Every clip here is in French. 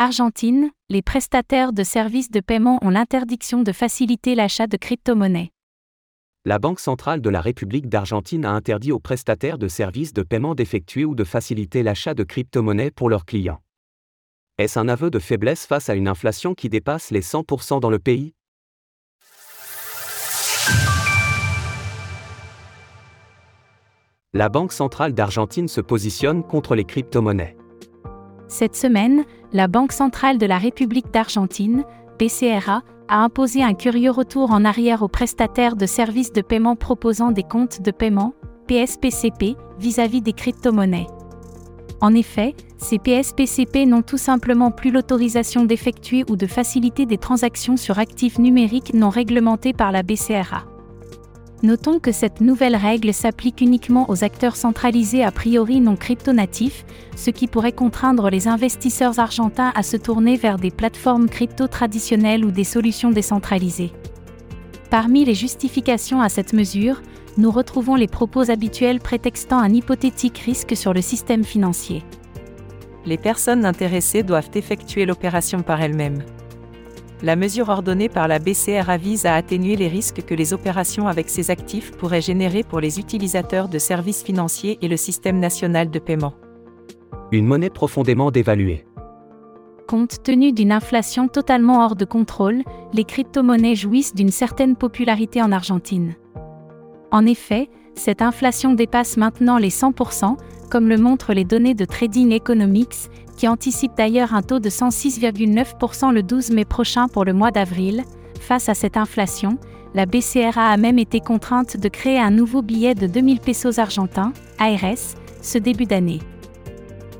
Argentine, les prestataires de services de paiement ont l'interdiction de faciliter l'achat de crypto-monnaies. La Banque centrale de la République d'Argentine a interdit aux prestataires de services de paiement d'effectuer ou de faciliter l'achat de crypto-monnaies pour leurs clients. Est-ce un aveu de faiblesse face à une inflation qui dépasse les 100% dans le pays? La Banque centrale d'Argentine se positionne contre les crypto-monnaies. Cette semaine, la Banque centrale de la République d'Argentine, BCRA, a imposé un curieux retour en arrière aux prestataires de services de paiement proposant des comptes de paiement, PSPCP, vis-à-vis des crypto-monnaies. En effet, ces PSPCP n'ont tout simplement plus l'autorisation d'effectuer ou de faciliter des transactions sur actifs numériques non réglementés par la BCRA. Notons que cette nouvelle règle s'applique uniquement aux acteurs centralisés a priori non crypto-natifs, ce qui pourrait contraindre les investisseurs argentins à se tourner vers des plateformes crypto traditionnelles ou des solutions décentralisées. Parmi les justifications à cette mesure, nous retrouvons les propos habituels prétextant un hypothétique risque sur le système financier. Les personnes intéressées doivent effectuer l'opération par elles-mêmes la mesure ordonnée par la BCRA vise à atténuer les risques que les opérations avec ces actifs pourraient générer pour les utilisateurs de services financiers et le système national de paiement. Une monnaie profondément dévaluée. Compte tenu d'une inflation totalement hors de contrôle, les crypto-monnaies jouissent d'une certaine popularité en Argentine. En effet, cette inflation dépasse maintenant les 100%, comme le montrent les données de Trading Economics, qui anticipent d'ailleurs un taux de 106,9% le 12 mai prochain pour le mois d'avril. Face à cette inflation, la BCRA a même été contrainte de créer un nouveau billet de 2000 pesos argentins, ARS, ce début d'année.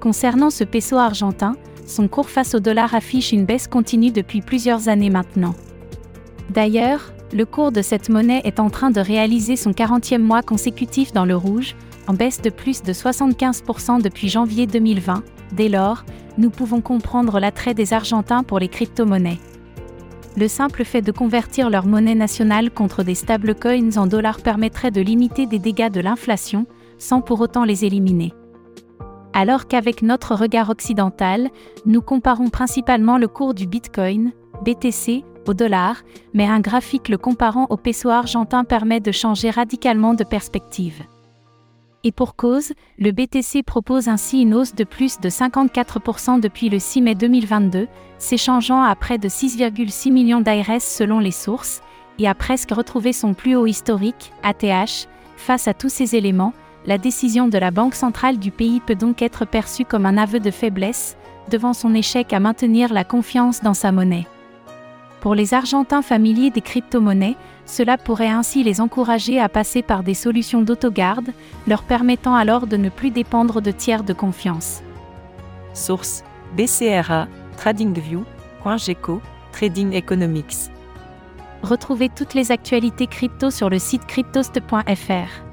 Concernant ce peso argentin, son cours face au dollar affiche une baisse continue depuis plusieurs années maintenant. D'ailleurs, le cours de cette monnaie est en train de réaliser son 40e mois consécutif dans le rouge, en baisse de plus de 75% depuis janvier 2020. Dès lors, nous pouvons comprendre l'attrait des Argentins pour les crypto-monnaies. Le simple fait de convertir leur monnaie nationale contre des stablecoins en dollars permettrait de limiter des dégâts de l'inflation, sans pour autant les éliminer. Alors qu'avec notre regard occidental, nous comparons principalement le cours du Bitcoin, BTC, au dollar, mais un graphique le comparant au peso argentin permet de changer radicalement de perspective. Et pour cause, le BTC propose ainsi une hausse de plus de 54% depuis le 6 mai 2022, s'échangeant à près de 6,6 millions d'ARS selon les sources, et a presque retrouvé son plus haut historique, ATH. Face à tous ces éléments, la décision de la Banque centrale du pays peut donc être perçue comme un aveu de faiblesse, devant son échec à maintenir la confiance dans sa monnaie. Pour les Argentins familiers des crypto-monnaies, cela pourrait ainsi les encourager à passer par des solutions d'autogarde, leur permettant alors de ne plus dépendre de tiers de confiance. Source BCRA, TradingView, .geco, Trading Economics. Retrouvez toutes les actualités crypto sur le site cryptost.fr.